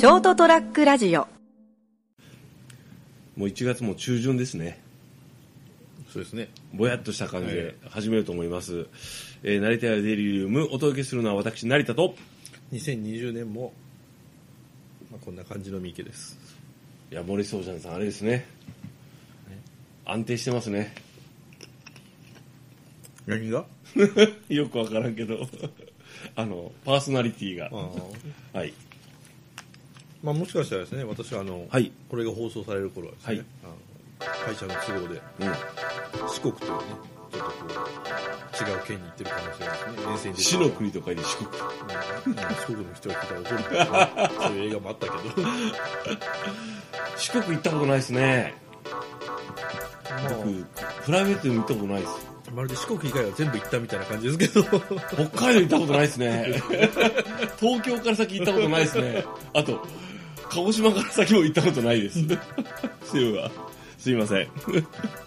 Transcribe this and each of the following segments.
ショートトラックラジオ。もう1月も中旬ですね。そうですね。ぼやっとした感じで始めようと思います、えー、成田屋デリリウムお届けするのは私成田と2020年も、まあ、こんな感じの三池です。いや森総ちゃんさんあれですね。安定してますね。何が？よくわからんけど。あのパーソナリティが。はいまあもしかしたらですね、私はあの、はい。これが放送される頃はですね、はい。あの会社の都合でうん。四国というね、ちょっとこう、違う県に行ってる可能性がですね、遠征に死の国と書いて四国。うん。まあ四国の人が聞いたら怒るから、ね、そういう映画もあったけど、四国行ったことないですね。ま僕プライベートでも行ったことないです。あ、まるで四国以外は全部行ったみたいな感じですけど、北海道行ったことないですね。東京から先行ったことないですね。あと鹿児島から先も行ったことないです。そういえばすいません。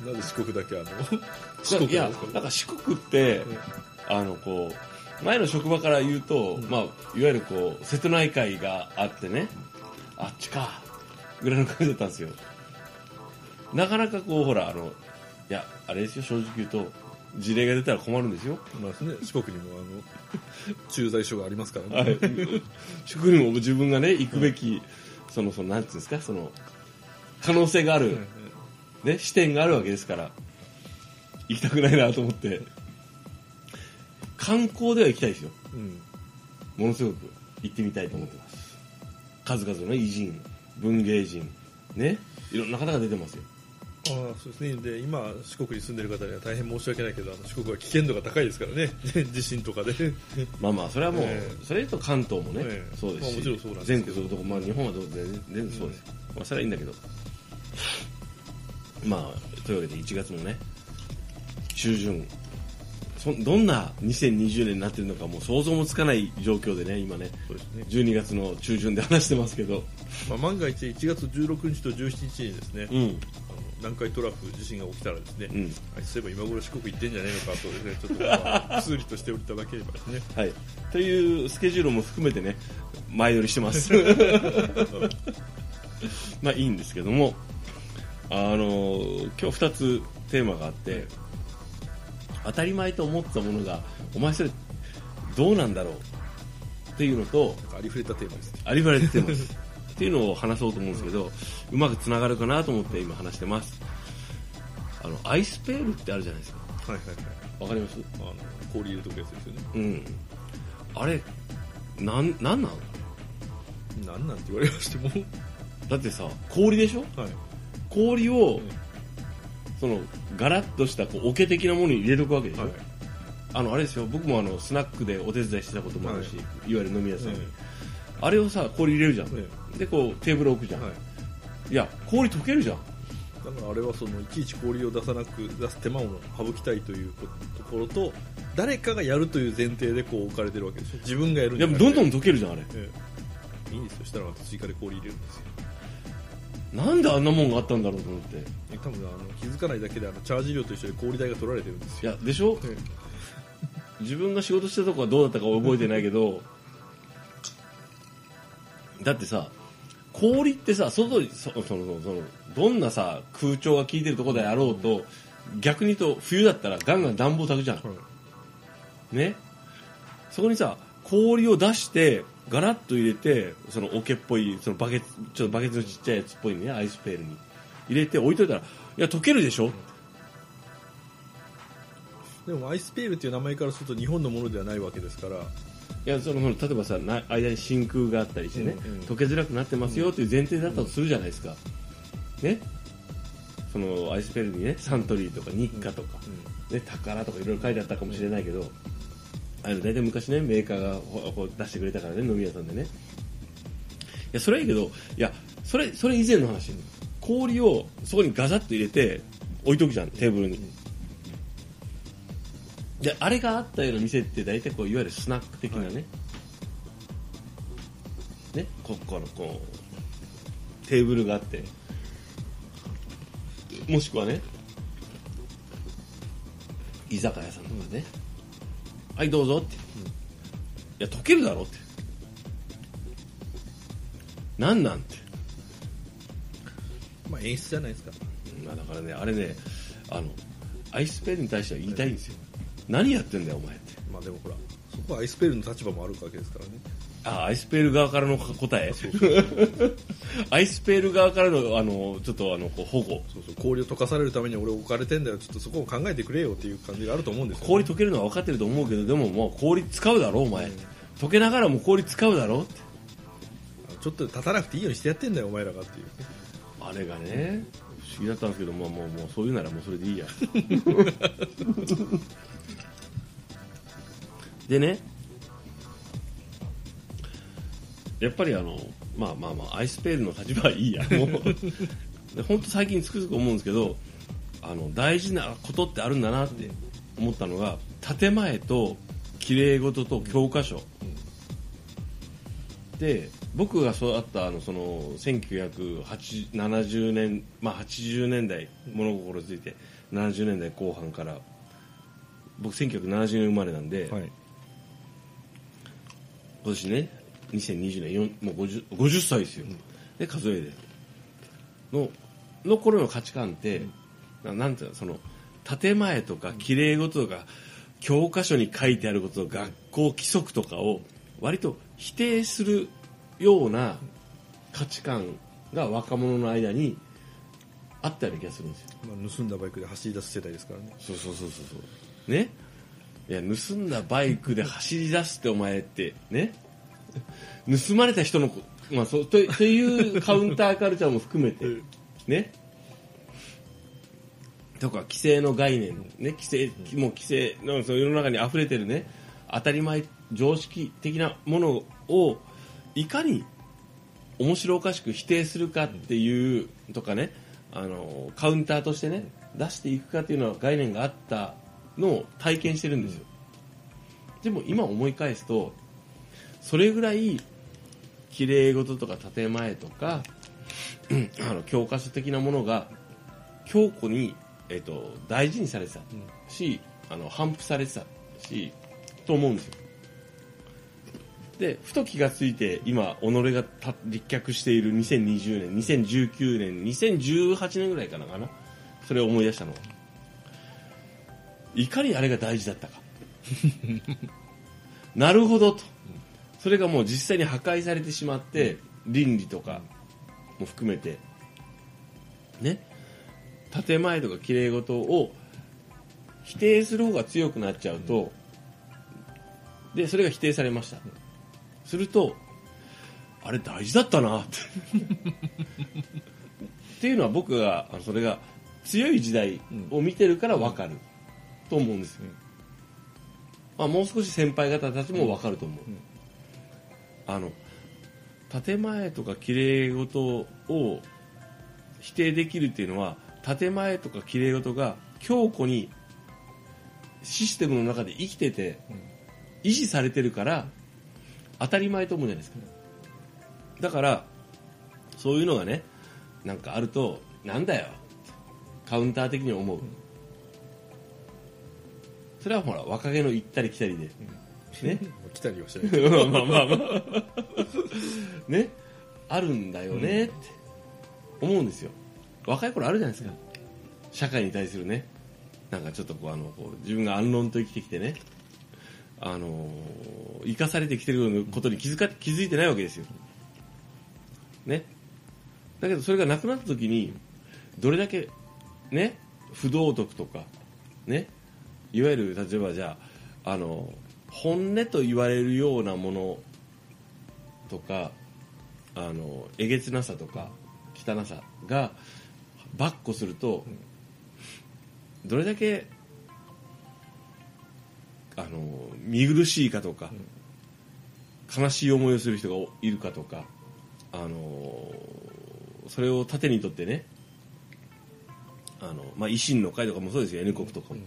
なぜ四国だけあの、四国いやなんか？四国って、あのこう前の職場から言うと、まあ、いわゆるこう瀬戸内海があってねあっちかぐらいの感じだったんですよ。なかなかこうほらあのいやあれですよ正直言うと事例が出たら困るんですよ。まあね、四国にもあの、駐在所がありますからはね。い。四国にも自分がね行くべき、そのそのなんていうんですか？その可能性がある、ね、視点があるわけですから行きたくないなと思って。観光では行きたいですよ。うん。ものすごく。行ってみたいと思ってます。数々の偉人文芸人ねいろんな方が出てますよああそうですね。で今四国に住んでる方には大変申し訳ないけどあの四国は危険度が高いですからね。地震とかで。まあまあそれはもう、ええ。それと関東もね、ええ。そうですし、まあもちろんそうなんですけど。全国こ、まあ、日本はどう全然そうです、まあ、それはいいんだけど。まあというわけで1月もね中旬。そどんな2020年になってるのかもう想像もつかない状況でね今ねそうですね、12月の中旬で話してますけど。まあ、万が一1月16日と17日にですね、うん南海トラフ地震が起きたらですね、うん。あいつそういえば今頃四国行ってんじゃねえのかとですねちょっと、ま理としておいただければですね。はい。というスケジュールも含めてね前乗りしてます。まあいいんですけどもあの今日2つテーマがあって当たり前と思ってたものがお前それどうなんだろう？っていうのとありふれたテーマですね。ありふれてます っていうのを話そうと思うんですけどうまくつながるかなと思って今話してます。あのアイスペールってあるじゃないですか。はいはいはい。わかります？あの氷入れとくやつですよね。うん。あれなんなんなんなんなんて言われましても。だってさ氷でしょ？はい。氷を、ん。そのガラッとしたこう桶的なものに入れとくわけでしょ、はい。あのあれですよ。僕もあのスナックでお手伝いしてたこともあるし、、はい。わゆる飲み屋さん、えあれをさ氷入れるじゃん、えでこうテーブル置くじゃん、はい。い、や氷溶けるじゃん。だからあれはそのいちいち氷を出さなく出す手間を省きたいというところと誰かがやるという前提でこう置かれてるわけですよ自分がやるんじゃなどんどん溶けるじゃんあれ。ええ。いいんですよ。したらまた追加で氷入れるんですよ。なんであんなもんがあったんだろうと思って。え多分あの気づかないだけであのチャージ料と一緒で氷代が取られてるんですいよやでしょ？え自分が仕事したとこはどうだったか覚えてないけどだってさ氷ってさ外にそそのそのそのどんなさ空調が効いてるところであろうと逆に言うと冬だったらガンガン暖房炊くじゃん。ね。そこにさ氷を出してガラッと入れてその桶っぽいそのバケツちょっとバケツのちっちゃいやつっぽいねアイスペールに。入れて置いといたらいや溶けるでしょ、でもアイスペールっていう名前からすると日本のものではないわけですからいやそのほら例えばさな間に真空があったりしてね、うんうん溶けづらくなってますよという前提だったとするじゃないですか、ね。そのアイスペールにねサントリーとか日課とか、ね、宝とかいろいろ書いてあったかもしれないけど、あの大体昔ねメーカーがほほ出してくれたからね飲み屋さんでね。いやそれはいいけどいやそれそれ以前の話。氷をそこにガザッと入れて置いとくじゃんテーブルに、であれがあったような店って大体こういわゆるスナック的なね、ねここのこうテーブルがあって。もしくはね居酒屋さんとかね、はいどうぞって、いや溶けるだろって。なんなんて。まあ演出じゃないですか。まあだからねあれねあのアイスペルに対しては言いたいんですよ何やってんだよお前って。まあでもほらそこはアイスペルの立場もあるわけですからね。あアイスペール側からの答え。アイスペール側からのあのちょっとあのこう保護。そうそう氷を溶かされるために俺置かれてんだよ。ちょっとそこを考えてくれよっていう感じがあると思うんですよ、氷溶けるのは分かってると思うけどでももう氷使うだろお前、溶けながらも氷使うだろって。ちょっと立たなくていいようにしてやってんだよお前らがっていうあれがね不思議だったんですけど、まあ、もうもうそういうならもうそれでいいや でね。やっぱりあのまあまあまあアイスペールの立場はいいや。もうで本当最近つくづく思うんですけどあの大事なことってあるんだなって思ったのが建前と綺麗事と教科書、で僕が育ったあのその1970年、まあ、80年代物心ついて70年代後半から僕1970年生まれなんで、はい今年ね2020年もう 50, 50歳ですよ、で数えで。のの頃の価値観って、ななんていうのその建前とか綺麗事とか教科書に書いてあること学校規則とかを割と否定するような価値観が若者の間にあったような気がするんですよ。まあ、盗んだバイクで走り出す世代ですからね。そうそうそうそう。ねいや盗んだバイクで走り出すってお前ってね？盗まれた人のこ、まあ、そうとというカウンターカルチャーも含めてね？とか規制の概念ね？規制もう規制のその世の中に溢れてるね？当たり前常識的なものをいかに面白おかしく否定するかっていうとかね？あのカウンターとしてね出していくかっていうのは概念があったの体験してるんですよ。でも今思い返すとそれぐらい綺麗事とか建前とか あの教科書的なものが強固に、えっと大事にされてたし、あの反布されてたしと思うんですよ。でふと気がついて今己が立脚している2020年2019年2018年ぐらいかなかな？それを思い出したのは。いかにあれが大事だったか。なるほどと。それがもう実際に破壊されてしまって倫理とかも含めて。ね。建前とか綺麗事を否定する方が強くなっちゃうとでそれが否定されました。するとあれ大事だったなって。っていうのは僕がそれが強い時代を見てるから分かると思うんですよ、まあ、もう少し先輩方たちも分かると思う、あの建前とか綺麗事を否定できるっていうのは建前とか綺麗事が強固にシステムの中で生きてて維持されてるから当たり前と思うじゃないですか。だからそういうのがねなんかあるとなんだよ。カウンター的に思うそれはほら若気の行ったり来たりで。ね。来たりはしない まあまあまあ。ね。あるんだよねって思うんですよ。若い頃あるじゃないですか。社会に対するね。なんかちょっとこうあのこう自分が安穏と生きてきてね。あの生かされてきてることに気づか気づいてないわけですよ。ね。だけどそれがなくなった時にどれだけね不道徳とかねいわゆる例えばじゃああの本音と言われるようなものとかあのえげつなさとか汚さがばっこするとどれだけあの見苦しいかとか、悲しい思いをする人がいるかとかあのそれを盾にとってねあの、まあ、維新の会とかもそうですよ N 国とかも、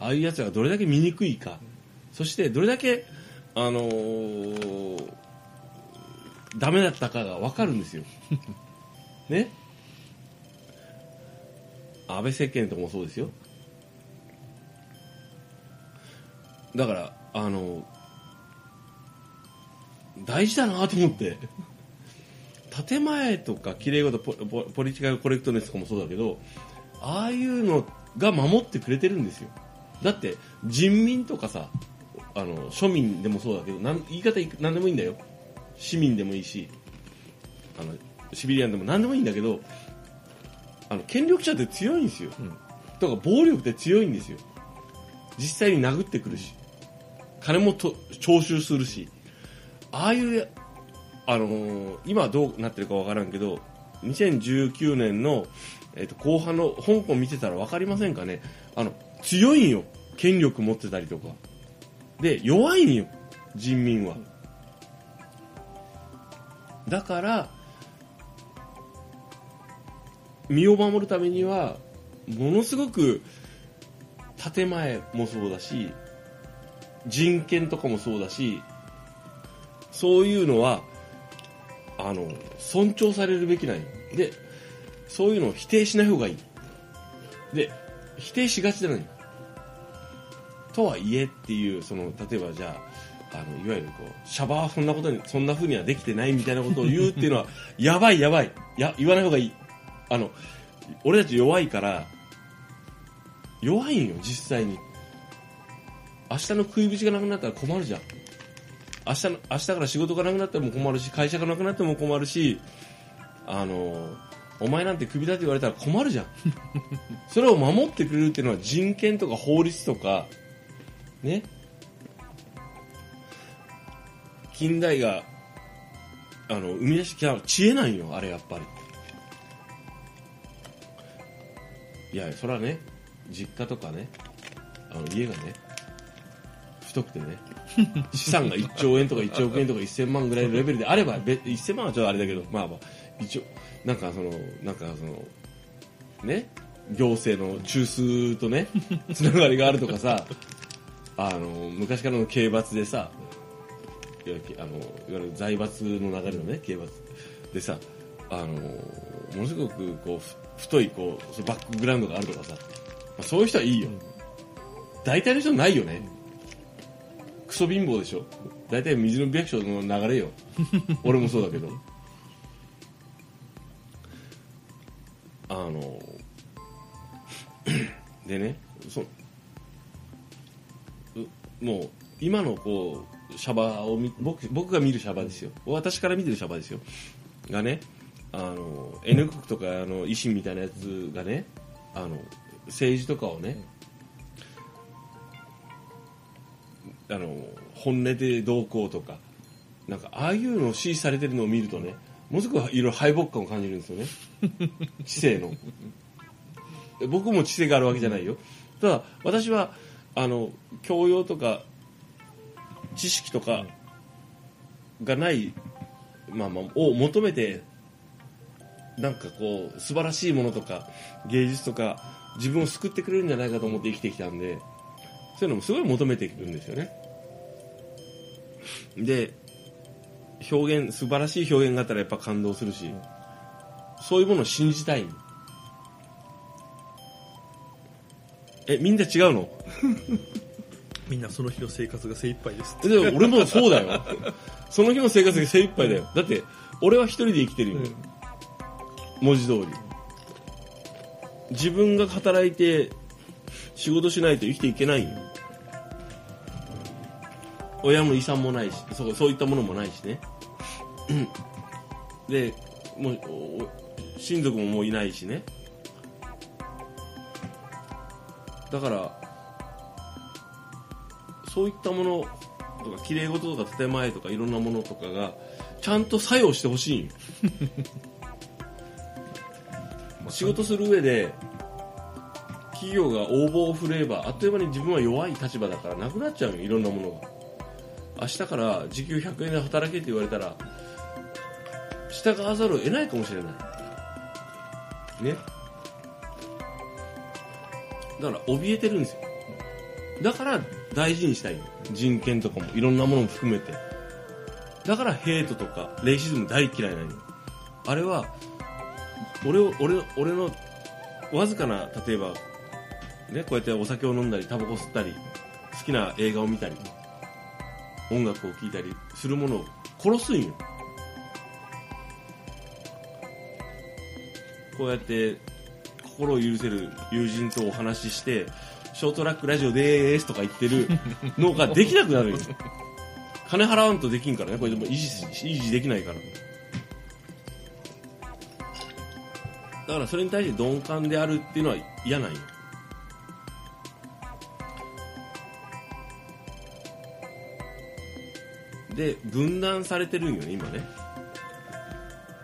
ああいうやつがどれだけ醜いか。そしてどれだけあのーダメだったかが分かるんですよ。ね？安倍政権とかもそうですよ。だからあの大事だなと思って。建前とか綺麗事ポポポリティカルコレクトネスとかもそうだけどああいうのが守ってくれてるんですよだって人民とかさあの庶民でもそうだけどなん言い方何でもいいんだよ。市民でもいいしあのシビリアンでも何でもいいんだけどあの権力者って強いんですよ、うん。とか暴力って強いんですよ。実際に殴ってくるし金もと徴収するしああいう、あのー今はどうなってるかわからんけど2019年の、えっと後半の香港見てたら分かりませんかね。あの強いんよ。権力持ってたりとか。で弱いんよ。人民は。だから身を守るためにはものすごく建前もそうだし人権とかもそうだしそういうのはあの尊重されるべきなんよ。でそういうのを否定しない方がいい。で否定しがちじゃないとはいえっていうその例えばじゃああのいわゆるこうシャバはそんなことにそんな風にはできてないみたいなことを言うっていうのはやばいやばい。や言わない方がいい。あの俺たち弱いから弱いんよ実際に。明日の食い口がなくなったら困るじゃん。明日の明日から仕事がなくなっても困るし会社がなくなっても困るしあのお前なんてクビだって言われたら困るじゃん。それを守ってくれるっていうのは人権とか法律とかね。近代があの生み出してきた知恵なんよあれやっぱり。いやそれはね実家とかねあの家がね太くてね 資産が1兆円とか1億円とか1000万ぐらいのレベルであれば1000万はちょっとあれだけどまあまあ一応なんかそのなんかそのね？行政の中枢とね つながりがあるとかさあの昔からの刑罰でさいわゆるあのいわゆる財閥の流れのね刑罰でさあのものすごくこうふ太いこうバックグラウンドがあるとかさ、まあ、そういう人はいいよ、大体の人ないよね。クソ貧乏でしょ。大体水の百姓の流れよ。俺もそうだけどあの でねそもう今のこうシャバを僕僕が見るシャバですよ。私から見てるシャバですよ。がねあの N 国とかあの維新みたいなやつがねあの政治とかをね、あの本音でどうこうとかなんかああいうのを支持されてるのを見るとねものすごくいろいろ敗北感を感じるんですよね。知性の。僕も知性があるわけじゃないよ。ただ私はあの教養とか知識とかがない、まあまあ、を求めてなんかこう素晴らしいものとか芸術とか自分を救ってくれるんじゃないかと思って生きてきたんでそういうのもすごい求めていくんですよね。で表現素晴らしい表現があったらやっぱ感動するしそういうものを信じたい。えみんな違うの？みんなその日の生活が精一杯です。でも俺もそうだよ。その日の生活が精一杯だよ。だって俺は一人で生きてるよ、文字通り。自分が働いて仕事しないと生きていけないよ親も遺産もないしそうそういったものもないしね。うん。でもうお親族ももういないしね。だからそういったものとか綺麗事とか建前とかいろんなものとかがちゃんと作用してほしい。ん よ仕事する上で企業が応募を振ればあっという間に自分は弱い立場だからなくなっちゃうよいろんなものが明日から時給100円で働けって言われたら従わざるを得ないかもしれない。ね。だから怯えてるんですよ。だから大事にしたい人権とかもいろんなものも含めて。だからヘイトとかレイシズム大嫌いなの。あれは俺を俺俺のわずかな例えばねこうやってお酒を飲んだりタバコ吸ったり好きな映画を見たり。音楽を聴いたりするものを殺すんよ。こうやって心を許せる友人とお話ししてショートラックラジオでーすとか言ってるのができなくなるよ。金払わんとできんからね。これでも維持維持できないから。だからそれに対して鈍感であるっていうのは嫌なんよ。で分断されてるんよね今ね。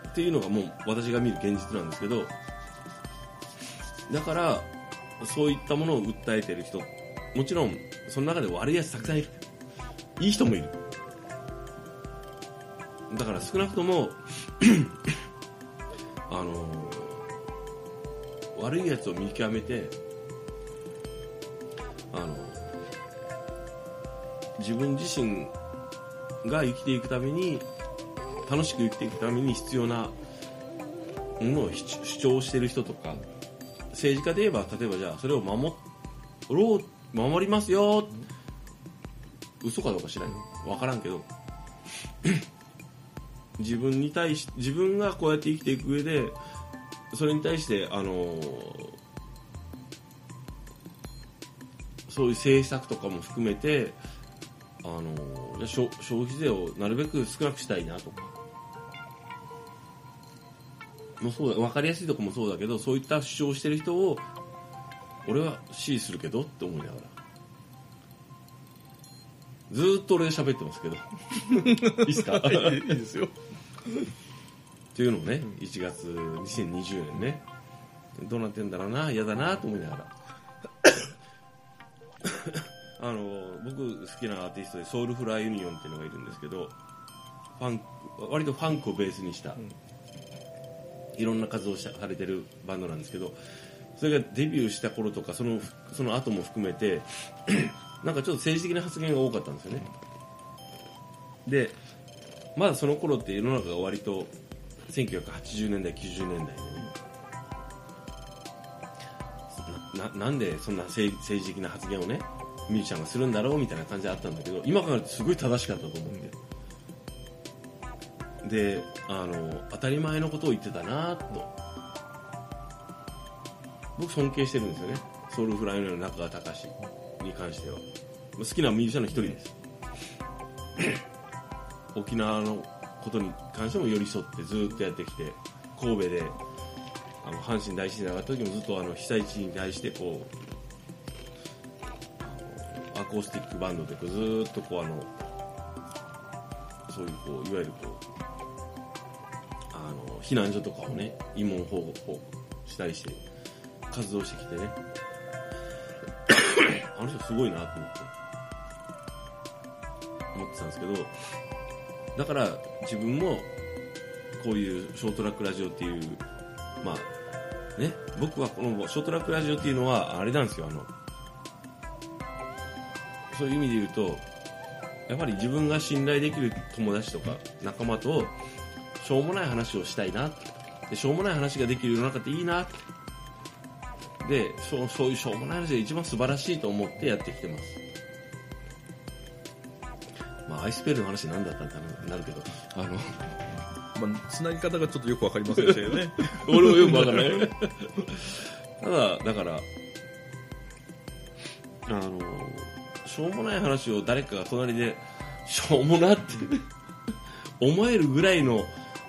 っていうのがもう私が見る現実なんですけどだからそういったものを訴えてる人もちろんその中で悪いやつたくさんいる。いい人もいる。だから少なくとも あの悪いやつを見極めてあの自分自身が生きていくために楽しく生きていくために必要なものを主張してる人とか政治家で言えば例えばじゃあそれを守ろう守りますよ嘘かどうか知らんよ分からんけど 自分に対し自分がこうやって生きていく上でそれに対してあのそういう政策とかも含めてあの消消費税をなるべく少なくしたいなとか。もうそうだ分かりやすいとこもそうだけどそういった主張してる人を俺は支持するけどって思いながら。ずーっと俺喋ってますけど。いいっすか？いいですよ。っていうのをね1月2020年ね。どうなってんだろうな嫌だなと思いながらあの僕好きなアーティストでソウルフラーユニオンっていうのがいるんですけどファン割とファンクをベースにした、いろんな活動をされてるバンドなんですけどそれがデビューした頃とかそのその後も含めて なんかちょっと政治的な発言が多かったんですよね。でまだその頃って世の中が割と1980年代90年代でねなななんでそんな政政治的な発言をねミュージシャンがするんだろうみたいな感じであったんだけど今考えるとすごい正しかったと思って、で。あの当たり前のことを言ってたなと。僕尊敬してるんですよね。ソウルフライの中川隆に関しては。好きなミュージシャンの一人です。沖縄のことに関しても寄り添ってずっとやってきて神戸であの阪神大震災があった時もずっとあの被災地に対してこうアコースティックバンドでこうずっとこうあのそういうこういわゆるこうあの避難所とかをね慰問保護したりして活動してきてねあの人すごいなと思って思ってたんですけどだから自分もこういうショートラックラジオっていうまあね僕はこのショートラックラジオっていうのはあれなんですよあのそういう意味で言うとやっぱり自分が信頼できる友達とか仲間としょうもない話をしたいなでしょうもない話ができる世の中っていいなでそうそういうしょうもない話が一番素晴らしいと思ってやってきてます。まあアイスペルの話なんだったんだなるけど。あのまあ、つなぎ方がちょっとよくわかりませんでしたよね。俺もよくわからない。ただだからあのしょうもない話を誰かが隣でしょうもなって思えるぐらいの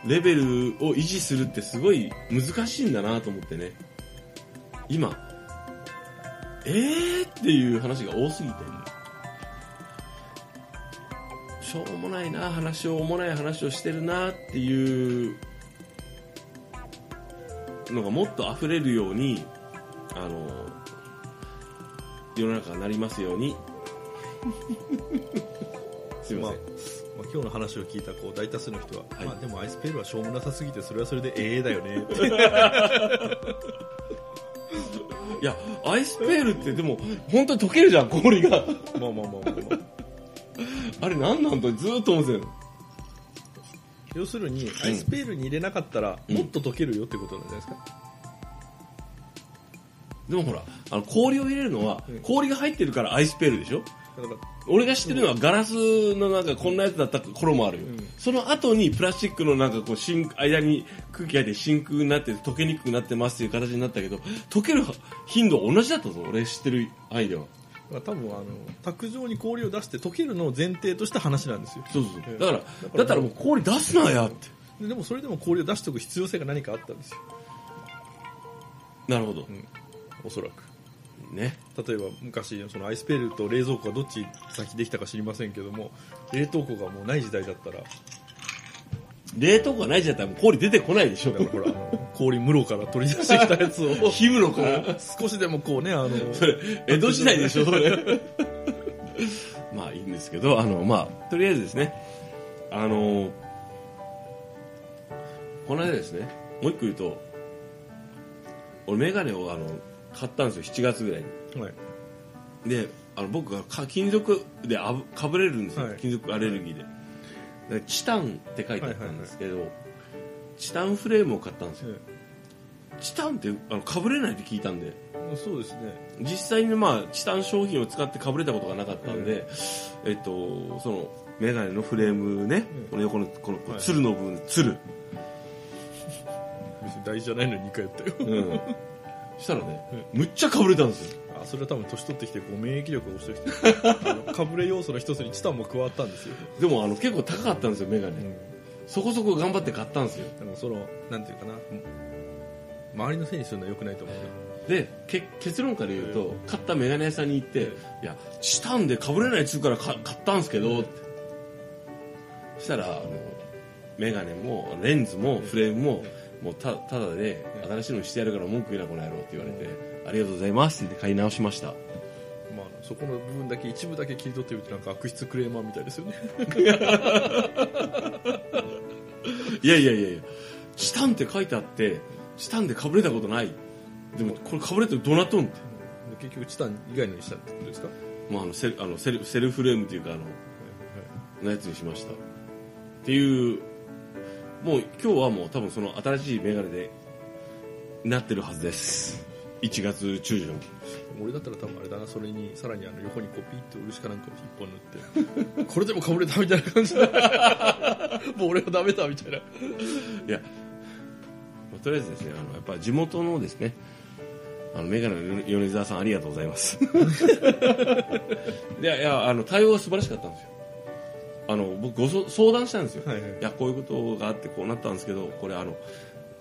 レベルを維持するってすごい難しいんだなと思ってね。今えーっていう話が多すぎてしょうもないな話しょうもない話をしてるなっていうのがもっと溢れるようにあの世の中がなりますように。すいままあせん、まあ、今日の話を聞いたこう大多数の人は、はい。まあ、でもアイスペールはしょうもなさすぎてそれはそれでええだよね。っ ていやアイスペールってでも本当に溶けるじゃん氷が。まあまあまあまあ、まあ、あれ何なんだずーっと思ってたよ。要するにアイスペールに入れなかったら、うん。もっと溶けるよってことなんじゃないですか、でもほらあの氷を入れるのは、うん。氷が入ってるからアイスペールでしょ？だから俺が知ってるのはガラスのなんかこんなやつだった頃もあるよ、うん。その後にプラスチックのなんかこう真間に空気が入って真空になって溶けにくくなってますっていう形になったけど溶ける頻度は同じだったぞ俺知ってる範囲では。まあ多分あの卓上に氷を出して溶けるのを前提とした話なんですよ。そうそうそう。ええ。だからだったらもう氷出すなやって。ででもそれでも氷を出しておく必要性が何かあったんですよ、なるほど。うん、おそらくね。例えば昔そのアイスペルと冷蔵庫がどっち先できたか知りませんけども冷凍庫がもうない時代だったら。冷凍庫がないじゃったら氷出てこないでしょ。だからほら氷室から取り出してきたやつを。氷室から？少しでもこうねあの それ江戸時代でしょそれ。まあいいんですけどあのまあとりあえずですね。あのこの間ですねもう一個言うと俺メガネをあの買ったんですよ7月ぐらいに。はい。であの僕がか金属であぶかぶれるんですよ、はい。金属アレルギーで。でチタンって書いてあったんですけど、チタンフレームを買ったんですよ。チタンってあのかぶれないって聞いたんで。えそうですね。実際にまあチタン商品を使ってかぶれたことがなかったんで、えっとそのメガネのフレームね、うんこの横のこのはい。つるの部分つる、別に大事じゃないのに2回やったよ。うん、したらね、むっちゃかぶれたんですよ。あそれは多分年取ってきてこう免疫力が落ちてきてあのかぶれ要素の一つにチタンも加わったんですよ、でもあの結構高かったんですよメガネ、そこそこ頑張って買ったんですよ。でもそのなんていうかな周りのせいにするのは良くないと思うよでけ結論から言うと買ったメガネ屋さんに行って「いやチタンでかぶれないっつうからか買ったんですけど」って。そしたらあのメガネもレンズもフレームももうたただで新しいのしてやるから文句言うなこの野郎って言われて「ありがとうございます」って買い直しました。まあ、そこの部分だけ一部だけ切り取ってみてなんか悪質クレーマーみたいですよね。いやいやいやいやチタンって書いてあってチタンでかぶれたことない。でもこれかぶれてどうなっとんって。結局チタン以外のにしたってことですか？もうあのセルあのセルセルフレームっていうかあののやつにしました。っていうもう今日はもう多分その新しいメガネでなってるはずです。1月中旬俺だったら多分あれだなそれにさらにあの横にこうピッと漆かなんかを一本塗って。これでもかぶれたみたいな感じでもう俺はダメだみたいな。いや、まあとりあえずですねあのやっぱ地元のですねあのメガネの米沢さんありがとうございます。いやいやあの対応が素晴らしかったんですよあの僕ごそ相談したんですよ、はいはい。いやこういうことがあってこうなったんですけどこれあの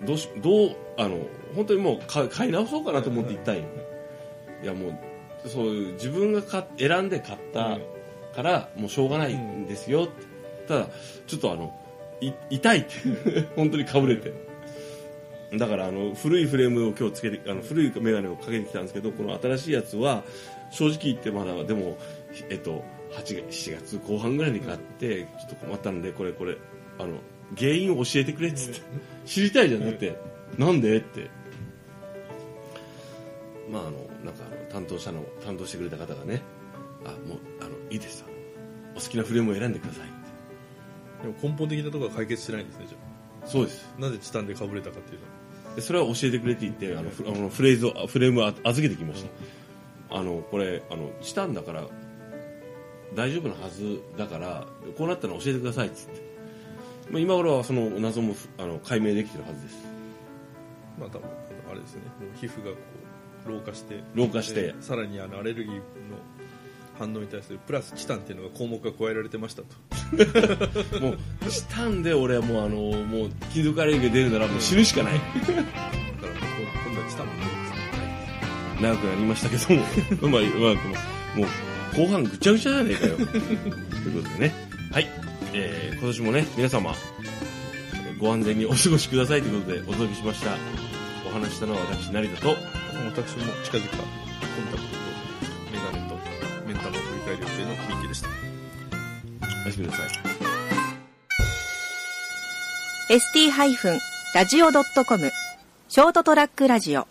どうしどうあの本当にもう買買い直そうかなと思って行ったんよ、いやもうそういう自分が買っ選んで買ったからもうしょうがないんですよ。ただちょっとあのい痛いって 本当にかぶれて。だからあの古いフレームを今日つけてあの古いメガネをかけてきたんですけどこの新しいやつは正直言ってまだでもえっと8月7月後半ぐらいに買ってちょっと困ったんでこれこれあの原因を教えてくれっつって。知りたいじゃんだって。なんで？って。まああのなんかあの担当者の担当してくれた方がねあもうあのいいです。お好きなフレームを選んでください。ってでも根本的なところは解決してないんですねじゃそうです。あなぜチタンでかぶれたかっていうのでそれは教えてくれって言ってあのフあのフレーズをあフレームをあ預けてきました、あのこれあのチタンだから大丈夫なはずだからこうなったら教えてくださいっつって、まあ、今頃はその謎もふあの解明できてるはずです。まあ多分あれですね。もう皮膚がこう老化して。老化して。でさらにあのアレルギーの反応に対するプラスチタンっていうのが項目が加えられてましたと。もうチタンで俺はもうあのもう金属アレルギーが出るならもう死ぬしかない。だからもう今度はチタンも無理ですね。長くなりましたけども。まあ、まあ、もう後半ぐちゃぐちゃじゃねえかよ。ということでね。はい、えー今年もね皆様ご安全にお過ごしくださいということでお届けしました。お話ししたのは私成田と私も近々コンタクトとメガネとメンタルを振り返る予定のミッキーでした。おやすみなさい。ST-radio.com ショートトラックラジオ